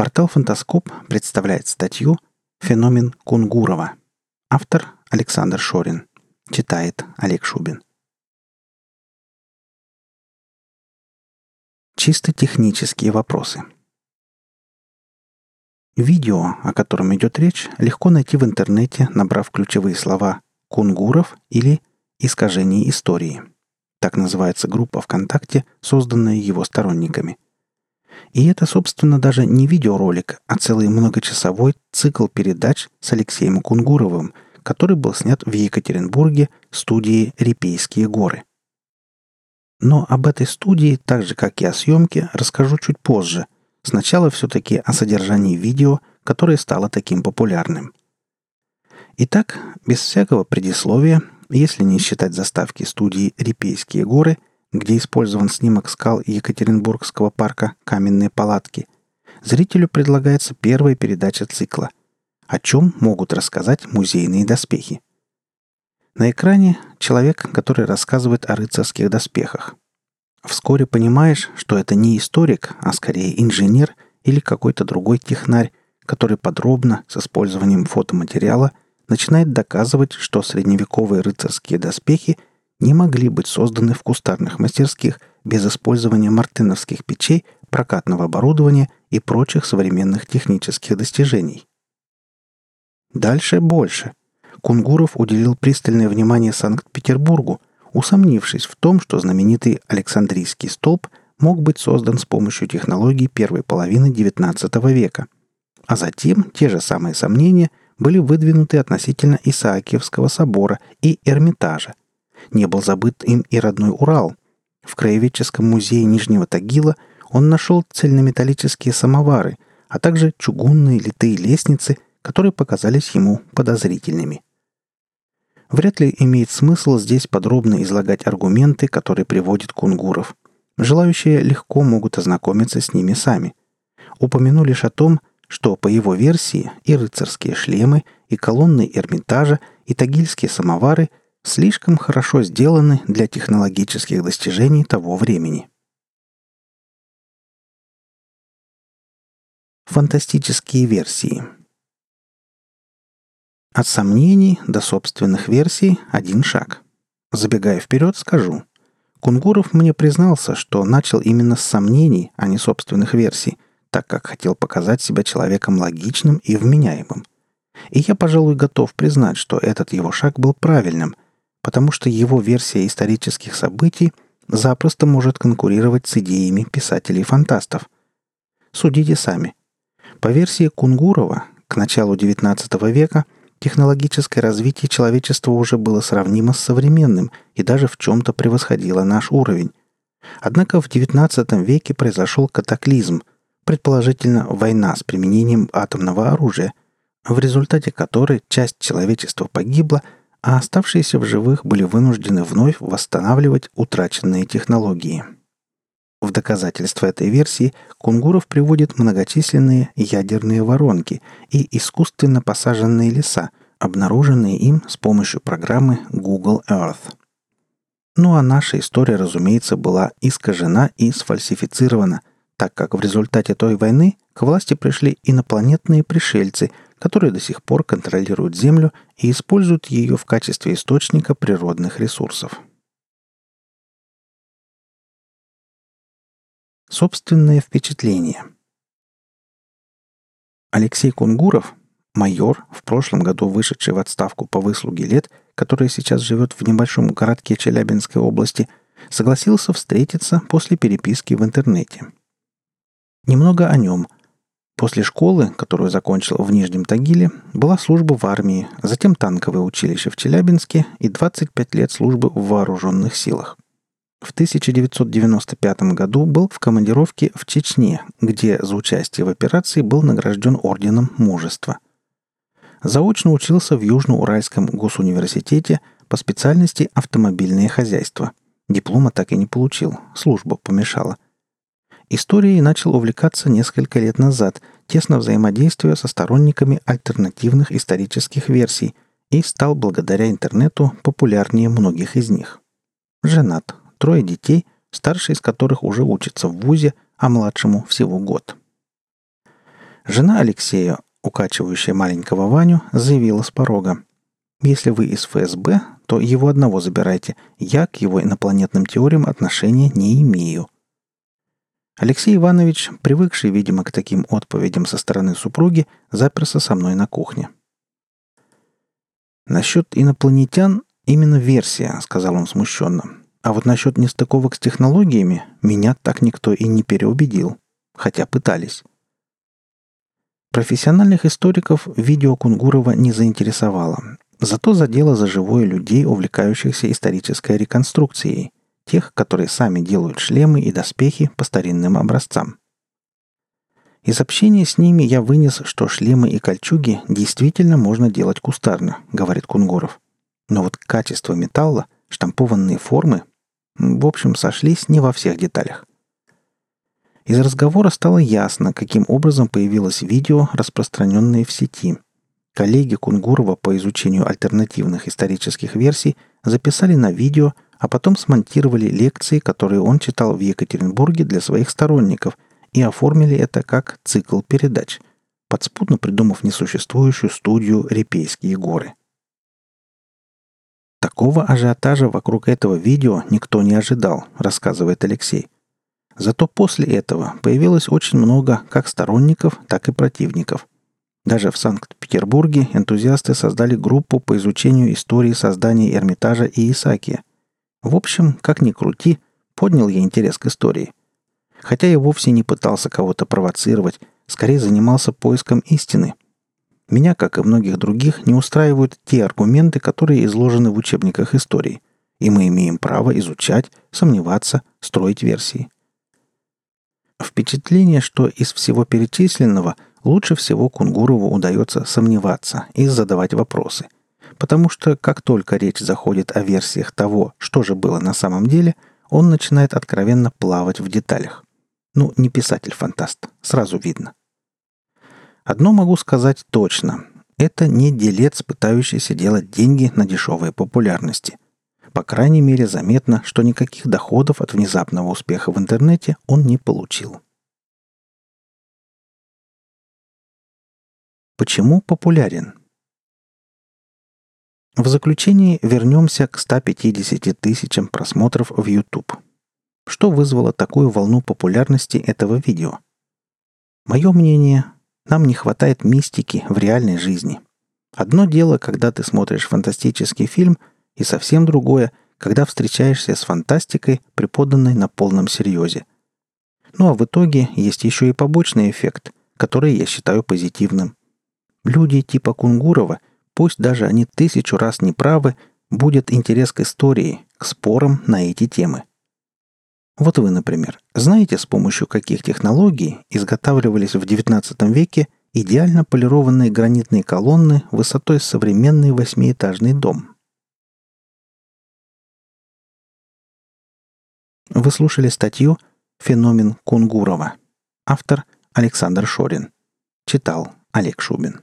Портал «Фантаскоп» представляет статью «Феномен Кунгурова». Автор Александр Шорин. Читает Олег Шубин. Чисто технические вопросы. Видео, о котором идет речь, легко найти в интернете, набрав ключевые слова «Кунгуров» или «Искажение истории». Так называется группа ВКонтакте, созданная его сторонниками – и это, собственно, даже не видеоролик, а целый многочасовой цикл передач с Алексеем Кунгуровым, который был снят в Екатеринбурге студии «Репейские горы». Но об этой студии, так же как и о съемке, расскажу чуть позже. Сначала все-таки о содержании видео, которое стало таким популярным. Итак, без всякого предисловия, если не считать заставки студии «Репейские горы», где использован снимок скал Екатеринбургского парка «Каменные палатки», зрителю предлагается первая передача цикла. О чем могут рассказать музейные доспехи? На экране человек, который рассказывает о рыцарских доспехах. Вскоре понимаешь, что это не историк, а скорее инженер или какой-то другой технарь, который подробно, с использованием фотоматериала, начинает доказывать, что средневековые рыцарские доспехи – не могли быть созданы в кустарных мастерских без использования мартыновских печей, прокатного оборудования и прочих современных технических достижений. Дальше больше. Кунгуров уделил пристальное внимание Санкт-Петербургу, усомнившись в том, что знаменитый Александрийский столб мог быть создан с помощью технологий первой половины XIX века. А затем те же самые сомнения были выдвинуты относительно Исаакиевского собора и Эрмитажа, не был забыт им и родной Урал. В Краеведческом музее Нижнего Тагила он нашел цельнометаллические самовары, а также чугунные литые лестницы, которые показались ему подозрительными. Вряд ли имеет смысл здесь подробно излагать аргументы, которые приводит Кунгуров. Желающие легко могут ознакомиться с ними сами. Упомяну лишь о том, что, по его версии, и рыцарские шлемы, и колонны Эрмитажа, и тагильские самовары слишком хорошо сделаны для технологических достижений того времени. Фантастические версии От сомнений до собственных версий один шаг. Забегая вперед, скажу. Кунгуров мне признался, что начал именно с сомнений, а не собственных версий, так как хотел показать себя человеком логичным и вменяемым. И я, пожалуй, готов признать, что этот его шаг был правильным – потому что его версия исторических событий запросто может конкурировать с идеями писателей-фантастов. Судите сами. По версии Кунгурова, к началу XIX века технологическое развитие человечества уже было сравнимо с современным и даже в чем-то превосходило наш уровень. Однако в XIX веке произошел катаклизм, предположительно война с применением атомного оружия, в результате которой часть человечества погибла – а оставшиеся в живых были вынуждены вновь восстанавливать утраченные технологии. В доказательство этой версии Кунгуров приводит многочисленные ядерные воронки и искусственно посаженные леса, обнаруженные им с помощью программы Google Earth. Ну а наша история, разумеется, была искажена и сфальсифицирована, так как в результате той войны к власти пришли инопланетные пришельцы – которые до сих пор контролируют Землю и используют ее в качестве источника природных ресурсов. Собственное впечатление. Алексей Кунгуров, майор, в прошлом году вышедший в отставку по выслуге лет, который сейчас живет в небольшом городке Челябинской области, согласился встретиться после переписки в интернете. Немного о нем – После школы, которую закончил в Нижнем Тагиле, была служба в армии, затем танковое училище в Челябинске и 25 лет службы в вооруженных силах. В 1995 году был в командировке в Чечне, где за участие в операции был награжден Орденом Мужества. Заочно учился в Южноуральском госуниверситете по специальности автомобильное хозяйство. Диплома так и не получил, служба помешала – Историей начал увлекаться несколько лет назад, тесно взаимодействуя со сторонниками альтернативных исторических версий и стал благодаря интернету популярнее многих из них. Женат, трое детей, старший из которых уже учится в ВУЗе, а младшему всего год. Жена Алексея, укачивающая маленького Ваню, заявила с порога. «Если вы из ФСБ, то его одного забирайте. Я к его инопланетным теориям отношения не имею». Алексей Иванович, привыкший, видимо, к таким отповедям со стороны супруги, заперся со мной на кухне. «Насчет инопланетян именно версия», — сказал он смущенно. «А вот насчет нестыковок с технологиями меня так никто и не переубедил. Хотя пытались». Профессиональных историков видео Кунгурова не заинтересовало, зато задело за живое людей, увлекающихся исторической реконструкцией, тех, которые сами делают шлемы и доспехи по старинным образцам. Из общения с ними я вынес, что шлемы и кольчуги действительно можно делать кустарно, говорит Кунгуров. Но вот качество металла, штампованные формы, в общем, сошлись не во всех деталях. Из разговора стало ясно, каким образом появилось видео, распространенное в сети. Коллеги Кунгурова по изучению альтернативных исторических версий записали на видео, а потом смонтировали лекции, которые он читал в Екатеринбурге для своих сторонников, и оформили это как цикл передач, подспудно придумав несуществующую студию «Репейские горы». Такого ажиотажа вокруг этого видео никто не ожидал, рассказывает Алексей – Зато после этого появилось очень много как сторонников, так и противников. Даже в Санкт-Петербурге энтузиасты создали группу по изучению истории создания Эрмитажа и Исаакия. В общем, как ни крути, поднял я интерес к истории. Хотя я вовсе не пытался кого-то провоцировать, скорее занимался поиском истины. Меня, как и многих других, не устраивают те аргументы, которые изложены в учебниках истории. И мы имеем право изучать, сомневаться, строить версии – Впечатление, что из всего перечисленного лучше всего Кунгурову удается сомневаться и задавать вопросы. Потому что как только речь заходит о версиях того, что же было на самом деле, он начинает откровенно плавать в деталях. Ну, не писатель-фантаст, сразу видно. Одно могу сказать точно. Это не делец, пытающийся делать деньги на дешевой популярности. По крайней мере, заметно, что никаких доходов от внезапного успеха в интернете он не получил. Почему популярен? В заключении вернемся к 150 тысячам просмотров в YouTube. Что вызвало такую волну популярности этого видео? Мое мнение, нам не хватает мистики в реальной жизни. Одно дело, когда ты смотришь фантастический фильм – и совсем другое, когда встречаешься с фантастикой, преподанной на полном серьезе. Ну а в итоге есть еще и побочный эффект, который я считаю позитивным. Люди типа Кунгурова, пусть даже они тысячу раз не правы, будет интерес к истории, к спорам на эти темы. Вот вы, например, знаете, с помощью каких технологий изготавливались в XIX веке идеально полированные гранитные колонны высотой современный восьмиэтажный дом – Вы слушали статью «Феномен Кунгурова». Автор Александр Шорин. Читал Олег Шубин.